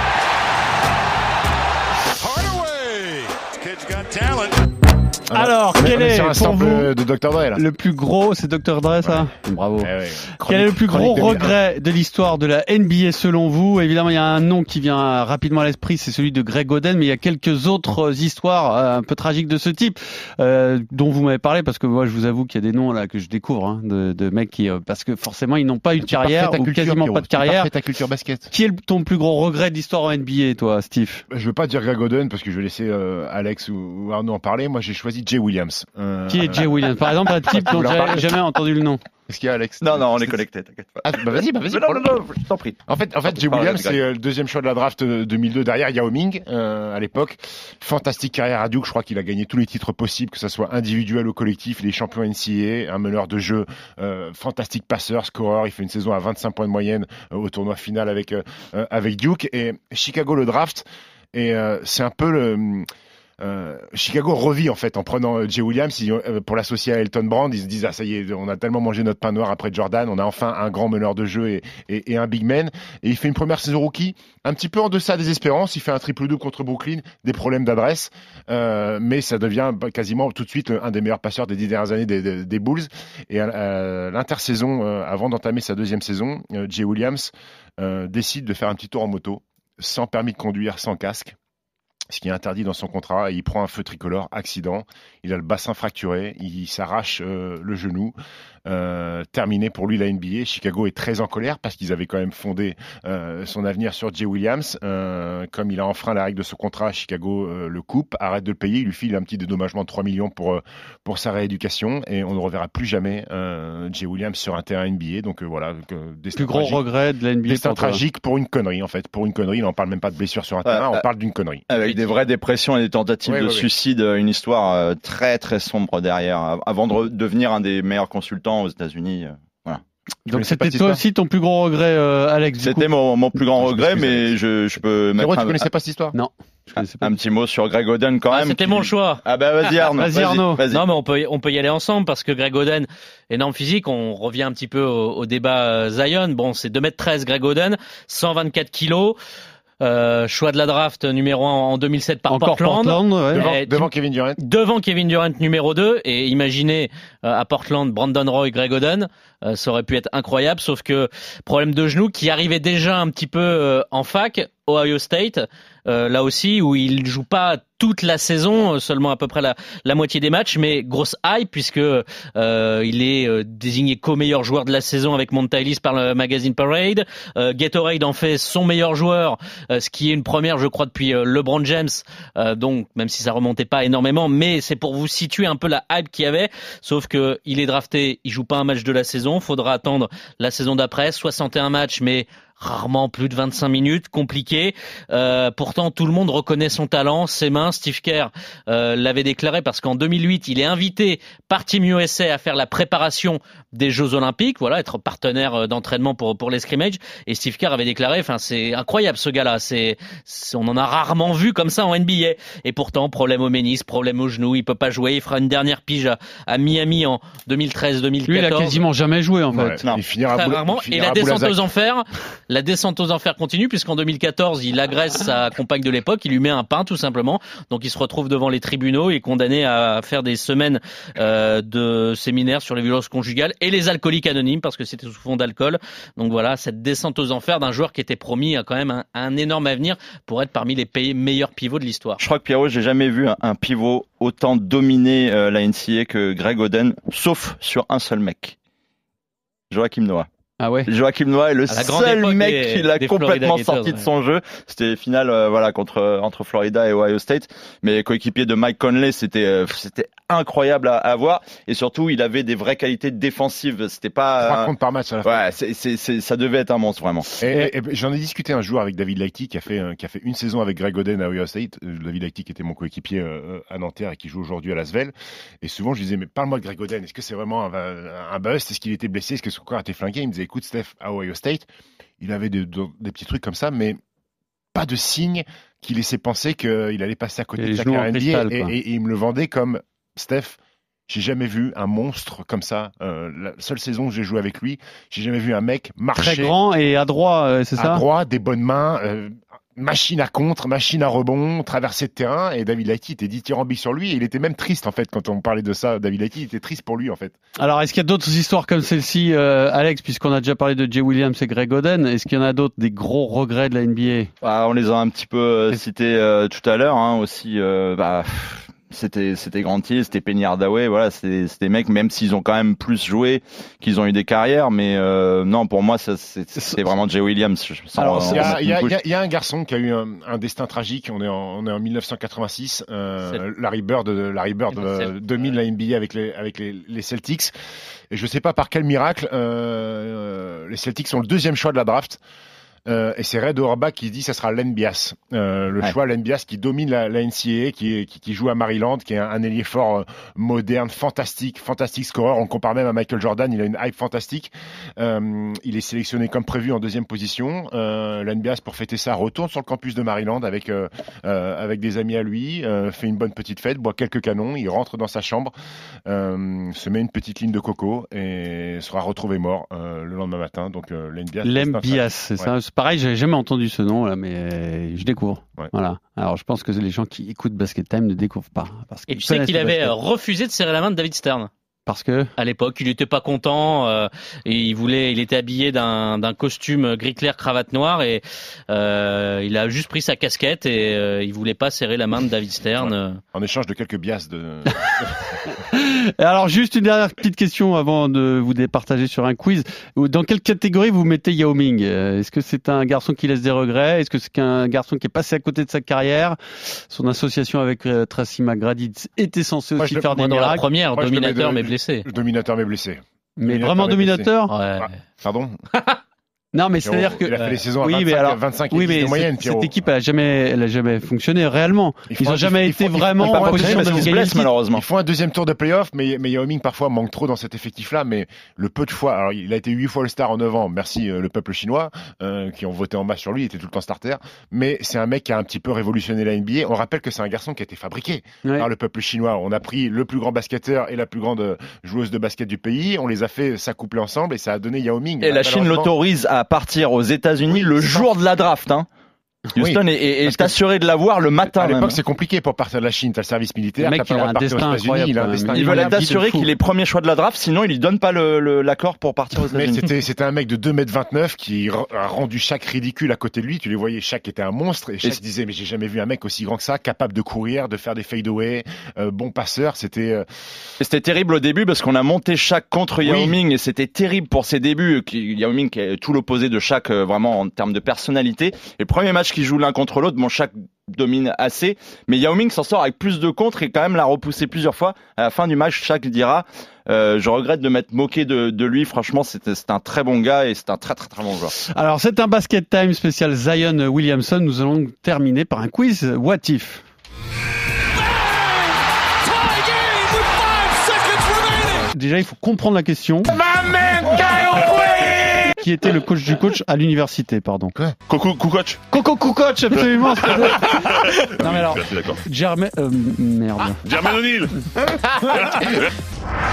D: Alors,
E: On
D: quel
E: est
D: pour vous
E: de Dr. Dre là.
D: le plus gros C'est Dr. Dre ça Bravo.
E: Eh ouais.
D: Quel est le plus gros
E: chronique 2001.
D: regret de l'histoire de la NBA selon vous Évidemment, il y a un nom qui vient rapidement à l'esprit, c'est celui de Greg Oden, mais il y a quelques autres histoires euh, un peu tragiques de ce type euh, dont vous m'avez parlé parce que moi, je vous avoue qu'il y a des noms là que je découvre hein, de, de mecs qui, euh, parce que forcément, ils n'ont pas eu de carrière ou
E: culture,
D: quasiment
E: Pierrot.
D: pas de carrière.
E: ta culture basket.
D: Qui est le- ton plus gros regret de l'histoire en NBA, toi, Steve?
E: Je veux pas dire Greg Oden parce que je vais laisser euh, Alex ou, ou Arnaud en parler. Moi, j'ai choisi Jay Williams. Euh,
D: Qui est Jay Williams? Par exemple, un type dont j'ai jamais entendu le nom.
E: Est-ce qu'il y a Alex
A: Non, non, on est connecté, t'inquiète pas.
E: Ah, bah vas-y, bah vas-y.
A: Non, non, non, je t'en prie.
E: En fait, en fait, Jay Williams, c'est euh, le deuxième choix de la draft euh, 2002 derrière Yao Ming euh, à l'époque. Fantastique carrière à Duke. Je crois qu'il a gagné tous les titres possibles, que ce soit individuel ou collectif. Il est champion NCAA, un meneur de jeu, euh, fantastique passeur, scoreur. Il fait une saison à 25 points de moyenne euh, au tournoi final avec euh, euh, avec Duke et Chicago le draft. Et euh, c'est un peu le euh, Chicago revit en fait en prenant euh, Jay Williams euh, pour l'associer à Elton Brand. Ils se disent ah ça y est, on a tellement mangé notre pain noir après Jordan, on a enfin un grand meneur de jeu et, et, et un big man. Et il fait une première saison rookie, un petit peu en deçà des espérances. Il fait un triple double contre Brooklyn, des problèmes d'adresse, euh, mais ça devient bah, quasiment tout de suite un des meilleurs passeurs des dix dernières années des, des- Bulls. Et l'intersaison, euh, avant d'entamer sa deuxième saison, euh, Jay Williams euh, décide de faire un petit tour en moto, sans permis de conduire, sans casque ce qui est interdit dans son contrat, il prend un feu tricolore, accident, il a le bassin fracturé, il s'arrache euh, le genou, euh, terminé pour lui la NBA. Chicago est très en colère parce qu'ils avaient quand même fondé euh, son avenir sur Jay Williams. Euh, comme il a enfreint la règle de ce contrat, Chicago euh, le coupe, arrête de le payer, il lui file un petit dédommagement de 3 millions pour, euh, pour sa rééducation, et on ne reverra plus jamais euh, Jay Williams sur un terrain NBA. Donc euh, voilà, donc, euh, destin
D: Plus gros
E: tragique.
D: regret de la NBA.
E: Destin
D: pour toi.
E: tragique pour une connerie en fait, pour une connerie. On parle même pas de blessure sur un terrain, on parle d'une connerie.
A: Avec des vraies dépressions et des tentatives
E: Ouais,
A: de
E: ouais,
A: suicide, une histoire euh, très très sombre derrière, av- avant de devenir un des meilleurs consultants aux États-Unis. euh.
D: Donc c'était toi aussi ton plus gros regret, euh, Alex.
A: C'était mon, mon plus grand regret, mais je, je peux mettre
E: Pierrot, tu
A: un,
E: connaissais pas cette histoire
D: Non. Je connaissais pas.
A: un petit mot sur Greg Oden quand
F: Ah,
A: même.
F: C'était
A: qui-
F: mon choix.
A: Ah bah vas-y Arnaud.
D: Vas-y, Arnaud.
A: Vas-y.
F: Non, mais on peut, on peut y aller ensemble parce que Greg Oden, énorme physique. On revient un petit peu au, au débat euh, Zion. Bon, c'est 2m13 Greg Oden, 124 kilos. Euh, choix de la draft numéro 1 en 2007 par
D: Encore
F: Portland.
D: Portland, ouais.
E: Devant, devant Kevin Durant.
F: devant Kevin Durant numéro 2 et imaginez euh, à Portland Brandon Roy Greg Oden euh, ça aurait pu être incroyable sauf que problème de genou qui arrivait déjà un petit peu euh, en fac Ohio State euh, là aussi où il joue pas toute la saison euh, seulement à peu près la, la moitié des matchs mais grosse hype puisque euh, il est euh, désigné co-meilleur joueur de la saison avec Monta Ellis par le magazine Parade euh, Gatorade en fait son meilleur joueur euh, ce qui est une première je crois depuis euh, LeBron James donc même si ça remontait pas énormément, mais c'est pour vous situer un peu la hype qu'il y avait. Sauf que il est drafté, il joue pas un match de la saison, faudra attendre la saison d'après, 61 matchs, mais rarement plus de 25 minutes, compliqué. Pourtant, tout le monde reconnaît son talent, ses mains. Steve Kerr euh, l'avait déclaré parce qu'en 2008, il est invité par Team USA à faire la préparation des Jeux Olympiques, voilà, être partenaire euh, d'entraînement pour pour les scrimmages. Et Steve Kerr avait déclaré, enfin, c'est incroyable ce gars-là. C'est, c'est- on en a rarement vu comme ça en NBA. Et pourtant, problème au ménis, problème au genou, il peut pas jouer. Il fera une dernière pige à, à Miami en 2013-2014.
D: Lui, il a quasiment jamais joué en fait.
E: Ouais,
A: non.
E: il finira
F: Très rarement.
E: il
F: Et la descente aux enfers, la descente aux enfers continue puisqu'en 2014, il agresse sa compagne de l'époque, il lui met un pain tout simplement. Donc il se retrouve devant les tribunaux et est condamné à faire des semaines euh, de séminaires sur les violences conjugales et les alcooliques anonymes parce que c'était sous fond d'alcool. Donc voilà, cette descente aux enfers d'un joueur qui était promis à quand même un, énorme avenir pour être parmi les pays- meilleurs pivots de l'histoire.
A: Je crois que Pierrot, j'ai jamais vu un, un pivot autant dominer euh, la NCA que Greg Oden, sauf sur un seul mec. Joachim Noah.
D: Ah ouais.
A: Joachim Noah est le seul mec
F: des-
A: qui l'a complètement
F: Gators,
A: sorti de
F: ouais.
A: son jeu. C'était finale euh, voilà contre entre Florida et Ohio State, mais coéquipier de Mike Conley, c'était euh, c'était incroyable à, à voir et surtout il avait des vraies qualités défensives. C'était pas
E: Trois
A: euh,
E: comptes par match à la fin.
A: ouais, c'est c'est c'est- ça devait être un monstre vraiment.
E: Et, et- et j'en ai discuté un jour avec David Lighty qui a fait euh, qui a fait une saison avec Greg Oden à Ohio State. Euh, David Lighty qui était mon coéquipier à Nanterre et qui joue aujourd'hui à Lasvel. Et souvent je lui disais mais parle-moi de Greg Oden. Est-ce que c'est vraiment un, un bust? Est-ce qu'il était blessé? Est-ce que son corps a été flingué? Il me disait écoute Steph à Ohio State, il avait des, des petits trucs comme ça, mais pas de signe qui laissait penser qu'il allait passer à côté
D: Et
E: de sa carrière NBA.
D: cristal,
E: Et,
D: quoi.
E: et- et il me le vendait comme Steph. J'ai jamais vu un monstre comme ça. Euh, la seule saison où j'ai joué avec lui, j'ai jamais vu un mec marcher
D: Très grand et adroit, euh, c'est
E: à
D: ça?
E: droit, des bonnes mains, euh, machine à contre, machine à rebond, traversée de terrain. Et David Lighty était dithyrambique sur lui. Et il était même triste en fait quand on parlait de ça. David Lighty il était triste pour lui en fait.
D: Alors, est-ce qu'il y a d'autres histoires comme celle-ci, euh, Alex, puisqu'on a déjà parlé de Jay Williams et Greg Oden Est-ce qu'il y en a d'autres, des gros regrets de la NBA
A: on les a un petit peu euh, cités euh, tout à l'heure hein, aussi. euh, bah, c'était c'était Grant Hill, c'était Penny Hardaway, voilà, c'était c'était des mecs même s'ils ont quand même plus joué, qu'ils ont eu des carrières, mais euh, non pour moi ça c'est- vraiment Jay Williams.
E: Il y, y a-
A: couche.
E: il y a- il y a un garçon qui a eu un, un destin tragique. On est en, on est en 1986. Euh, Larry Bird, euh, Larry Bird euh, 2000 la NBA avec les avec les, les Celtics. Et je sais pas par quel miracle, euh, les Celtics sont le deuxième choix de la draft. Euh, et c'est Red Auerbach qui dit que ça sera Len Bias, euh, le
A: Ouais.
E: choix Len Bias qui domine la, la NCAA, qui, est- qui, qui joue à Maryland, qui est un, un ailier fort euh, moderne, fantastique, fantastique scoreur. On compare même à Michael Jordan, il a une hype fantastique. Il est sélectionné comme prévu en deuxième position. Euh, Len Bias, pour fêter ça, retourne sur le campus de Maryland avec avec des amis à lui, fait une bonne petite fête, boit quelques canons, il rentre dans sa chambre, se met une petite ligne de coco et sera retrouvé mort le lendemain matin. Donc euh, Len Bias.
D: Lem
E: c'est un-
D: Bias, c'est ça. Pareil, j'avais jamais entendu ce nom là, mais euh, je découvre.
E: Ouais.
D: Voilà. Alors, je pense que les gens qui écoutent Basket Time ne découvrent pas. Parce
F: Et tu sais qu'il avait
D: basket.
F: euh, refusé de serrer la main de David Stern.
D: Parce que
F: à l'époque. Il n'était pas content euh, et il voulait, il était habillé d'un d'un costume gris clair cravate noire et euh, il a juste pris sa casquette et euh, il voulait pas serrer la main de David Stern.
E: en échange de quelques bias de.
D: Et Alors juste une dernière petite question avant de vous départager sur un quiz. Dans quelle catégorie vous mettez Yao Ming? Est-ce que c'est un garçon qui laisse des regrets? Est-ce que c'est un garçon qui est passé à côté de sa carrière? Son association avec euh, Tracy McGrady était censée
E: Moi,
D: aussi
E: je le-
D: faire des
F: Moi, dans la
D: miracles,
F: première,
E: Moi,
F: dominateur mais blessé.
E: Le dominateur mais blessé.
D: mais
E: dominateur
D: vraiment
E: mais blessé.
D: dominateur?
F: Ouais.
E: Ah. Pardon?
D: Non, mais c'est-à-dire que
E: Il a fait les saisons à
D: oui,
E: 25,
D: mais alors,
E: 25
D: oui,
E: et 10
D: mais
E: de moyenne,
D: cette,
E: Pierrot.
D: cette équipe, elle a jamais, elle a jamais fonctionné réellement.
E: Ils
D: Ils ont
E: un-
D: jamais
E: ils
D: été
E: ils
D: vraiment en position de
A: se
D: gagner
A: blesse
D: le titre.
A: malheureusement.
E: Ils font un deuxième tour de playoff, mais, mais Yao Ming parfois manque trop dans cet effectif-là. Mais le peu de fois, alors il a été huit fois le star en 9 ans. Merci euh, le peuple chinois euh, qui ont voté en masse sur lui. Il était tout le temps starter. Mais c'est un mec qui a un petit peu révolutionné la NBA. On rappelle que c'est un garçon qui a été fabriqué
D: Ouais.
E: par le peuple chinois. On a pris le plus grand basketteur et la plus grande euh, joueuse de basket du pays. On les a fait s'accoupler ensemble et ça a donné Yao Ming.
A: Et la Chine l'autorise à partir aux États-Unis le jour de la draft. Hein.
E: Oui.
A: Houston est, est- est assuré de l'avoir le matin
E: À l'époque, c'est compliqué pour partir de la Chine. T'as le service militaire, t'as pas le droit
D: un
E: de partir
D: destin
E: aux États-Unis. Il a un.
A: Ils veulent être assurés qu'il est premier choix de la draft, sinon ils lui donnent pas le- le- l'accord pour partir aux
E: Mais
A: États-Unis.
E: c'était, c'était un mec de 2m29 qui a rendu chaque ridicule à côté de lui. Tu les voyais, chaque était un monstre. Et chaque
A: Et-
E: disait, mais j'ai jamais vu un mec aussi grand que ça, capable de courir, de faire des fade-away, euh, bon passeur. C'était, euh,
A: C'était terrible au début parce qu'on a monté chaque contre Yao
E: Oui.
A: Ming et c'était terrible pour ses débuts. Yao Ming qui est tout l'opposé de chaque vraiment en termes de personnalité. Et le premier match qu'ils jouent l'un contre l'autre, bon chaque domine assez, mais Yao Ming s'en sort avec plus de contre et quand même l'a repoussé plusieurs fois. À la fin du match, chaque dira euh, je regrette de m'être moqué de, de lui. Franchement, c'était c'est un très bon gars et c'est un très très très bon joueur.
D: Alors, c'est un basket time spécial Zion Williamson. Nous allons terminer par un quiz What If? Déjà, il faut comprendre la question. Qui était le coach du coach à l'université, pardon.
H: Coucou, coach.
D: Coco Coach, absolument. non mais alors. Germain, euh, merde.
H: Jermaine O'Neal.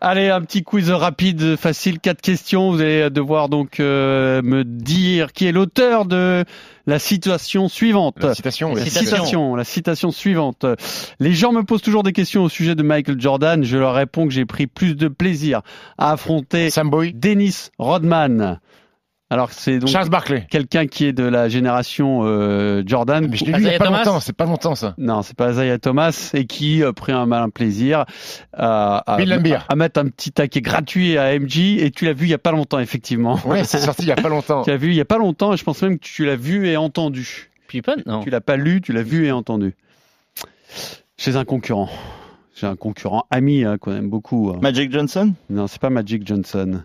D: Allez, un petit quiz rapide, facile, quatre questions. Vous allez devoir donc euh, me dire qui est l'auteur de la citation suivante.
E: la citation.
D: La
E: oui.
D: citation. la citation suivante. Les gens me posent toujours des questions au sujet de Michael Jordan. Je leur réponds que j'ai pris plus de plaisir à affronter
E: Sam Boy,
D: Dennis Rodman. Alors c'est donc
E: Charles Barkley.
D: quelqu'un qui est de la génération euh, Jordan.
E: Mais je l'ai lu il y a
F: Isaiah
E: pas
F: Thomas
E: longtemps. C'est pas longtemps, ça.
D: Non, c'est pas Isaiah Thomas et qui a pris un malin plaisir à, mettre un petit taquet gratuit à MJ et tu l'as vu il y a pas longtemps effectivement.
E: Ouais, c'est sorti il y a pas longtemps.
D: Tu l'as vu il y a pas longtemps et je pense même que tu l'as vu et entendu.
F: Pippen Non.
D: Tu l'as pas lu, tu l'as vu et entendu. Chez un concurrent. J'ai un concurrent ami hein, qu'on aime beaucoup. hein.
A: Magic Johnson?
D: Non, c'est pas Magic Johnson.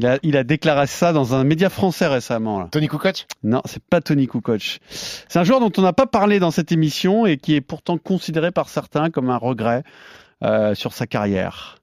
D: Il a, il a déclaré ça dans un média français récemment. Là.
E: Tony Kukoc?
D: Non, c'est pas Tony Kukoc. C'est un joueur dont on n'a pas parlé dans cette émission et qui est pourtant considéré par certains comme un regret euh, sur sa carrière.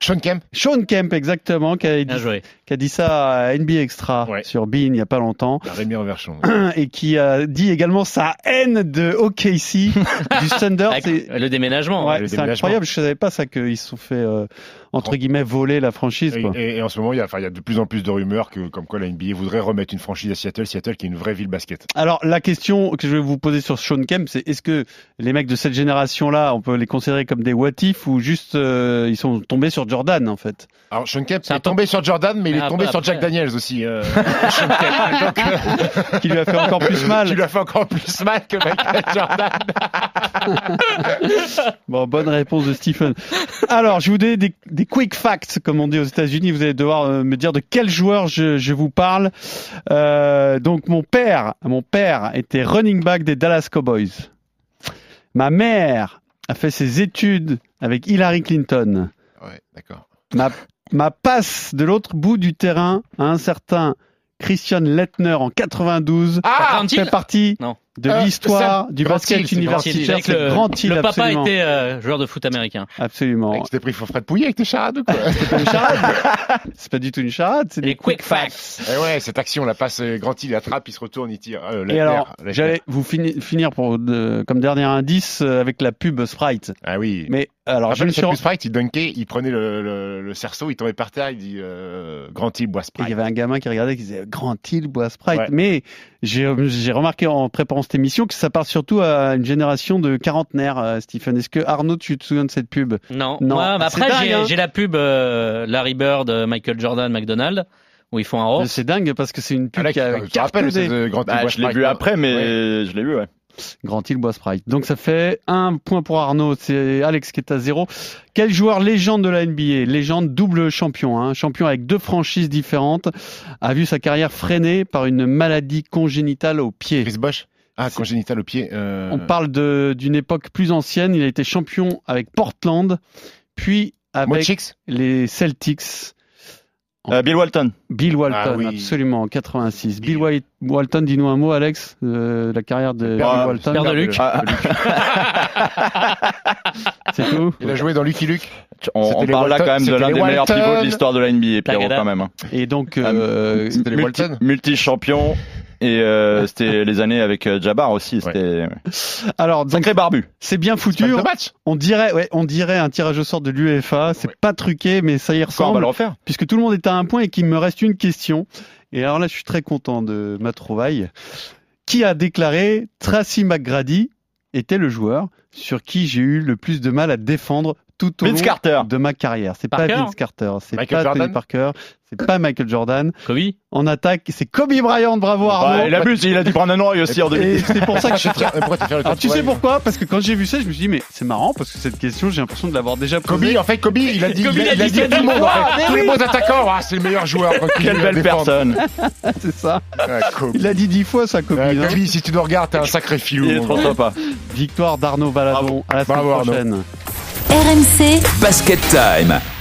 E: Sean Kemp?
D: Sean Kemp, exactement, qui a,
F: Bien
D: dit,
F: joué.
D: Qui a dit ça à NBA Extra
E: Ouais.
D: sur Bean il y a pas longtemps
E: Rémi Reverchon.
D: et qui a dit également sa haine de OKC, du Thunder.
F: Le déménagement.
D: ouais, c'est incroyable, je savais pas ça qu'ils se sont fait euh, entre guillemets voler la franchise.
E: Et,
D: Quoi.
E: et- et en ce moment, il y, a, enfin, il y a de plus en plus de rumeurs que, comme quoi la NBA voudrait remettre une franchise à Seattle. Seattle qui est une vraie ville basket.
D: Alors la question que je vais vous poser sur Sean Kemp, c'est est-ce que les mecs de cette génération-là, on peut les considérer comme des what if ou juste euh, ils sont tombés sur Jordan en fait?
E: Alors Sean Kemp
F: C'est un
E: est tombé sur Jordan, mais il
F: Mais
E: est
F: un
E: tombé
F: peu
E: sur. Jack Daniels aussi. euh. Donc,
D: Qui lui a fait encore plus mal.
E: qui lui a fait encore plus mal que Michael Jordan.
D: Bon, bonne réponse de Stephen. Alors, je vous donne des, des quick facts, comme on dit aux États-Unis. Vous allez devoir euh, me dire de quel joueur je, je vous parle. Euh, donc, mon père, mon père était running back des Dallas Cowboys. Ma mère a fait ses études avec Hillary Clinton.
E: Ouais, d'accord.
D: Ma, ma passe de l'autre bout du terrain à un certain Christian Lettner en 92
F: Ah,
D: fait partie
F: Non.
D: De
E: Euh,
D: l'histoire du
E: Grant
D: basket
E: Grant
D: universitaire. C'est
F: le,
D: Grant Hill,
F: le papa
D: absolument.
F: était euh, joueur de foot américain.
D: Absolument.
E: T'es pris Fred Pouillet avec tes charades ou quoi?
D: C'est pas une charade. C'est pas du tout une charade. C'est
F: Les
D: des
F: quick facts.
E: Eh ouais, cette action, la passe euh, Grand il attrape, il se retourne, il tire. Euh,
D: Et alors, j'allais vous fini- finir pour de- comme dernier indice euh, avec la pub Sprite.
E: Ah oui.
D: Mais alors, je me suis rendu
E: Sprite, il dunkait, il prenait le, le, le cerceau, il tombait par terre, il dit euh, Grand Hill boit
D: il
E: Sprite.
D: y avait un gamin qui regardait qui disait Grand Hill boit Sprite.
E: Ouais.
D: Mais j'ai j'ai remarqué en préparant cette émission que ça parle surtout à une génération de quarantenaires, euh, Stephen. Est-ce que Arnaud, tu te souviens de cette pub?
F: Non.
D: Non.
F: Moi, bah après, j'ai
D: hein.
F: j'ai la pub euh, Larry Bird, euh, Michael Jordan, McDonald, où ils font un roast.
D: C'est dingue parce que c'est une
E: Ah,
D: pub
E: là,
D: qui a
E: Hill
A: Bah, Je l'ai vu après, mais
E: Ouais.
A: je l'ai vu, ouais.
D: Grand Hill boit Sprite. Donc ça fait un point pour Arnaud. C'est Alex qui est à zéro. Quel joueur légende de la NBA, légende double champion, hein, champion avec deux franchises différentes, a vu sa carrière freinée par une maladie congénitale au pied.
E: Chris Bosch Ah, congénital au pied. euh,
D: On parle d'une époque plus ancienne. Il a été champion avec Portland, puis avec les Celtics
A: Euh, Bill Walton.
D: Bill Walton,
E: Ah oui.
D: absolument, en 86. Bill,
E: Bill.
D: Wa- Walton, dis-nous un mot, Alex, de la carrière de Bill
A: de-
D: Walton.
F: père de Luc.
A: Ah,
D: C'est tout.
E: Il a joué dans Lucky Luke.
A: on parle là quand même de l'un des meilleurs pivots de l'histoire de la NBA, Pierrot, quand même. hein.
D: Et donc, euh,
E: C'était les
A: multi,
E: Walton.
A: multi-champion. Et euh, c'était les années avec euh, Jabbar aussi. C'était
D: alors, donc,
A: sacré barbu.
D: c'est bien foutu.
E: De match.
D: On dirait, ouais, on dirait un tirage au sort de l'UEFA. C'est
E: Ouais.
D: pas truqué, mais ça y
A: Quoi, on va
D: ressemble.
A: le refaire.
D: puisque tout le monde est à un point et qu'il me reste une question. Et alors là, je suis très content de ma trouvaille. Qui a déclaré Tracy McGrady était le joueur sur qui j'ai eu le plus de mal à défendre tout au
A: Vince
D: long
A: Carter.
D: de ma carrière. C'est pas Vince Carter, c'est
E: Michael
D: pas Tony
E: Jordan
D: Parker, c'est pas Michael Jordan.
F: Kobe
D: En attaque, c'est Kobe Bryant, bravo Arnaud.
A: Il abuse, il a dû prendre un Roy aussi en 2000.
D: Et c'est pour ça que je suis très... Alors tu sais pourquoi? Parce que quand j'ai vu ça, je me suis dit mais c'est marrant parce que cette question, j'ai l'impression de l'avoir déjà
E: Kobe,
D: posée.
E: en fait, Kobe, il a dit,
F: Kobe,
E: il a,
F: il a
E: il a
F: dit
E: tout le monde, en fait. Tous les bons attaquants, ah, c'est le meilleur joueur.
A: Quelle belle personne.
D: c'est ça.
E: Kobe.
D: Il a dit dix fois ça, Kobe. Hein.
E: Kobe, si tu nous regardes, t'es un sacré filou.
A: Il est trop sympa.
D: Victoire d'Arnaud Valadon. À la semaine
E: Bravo, Arnaud.
D: prochaine.
H: RMC
I: Basket Time.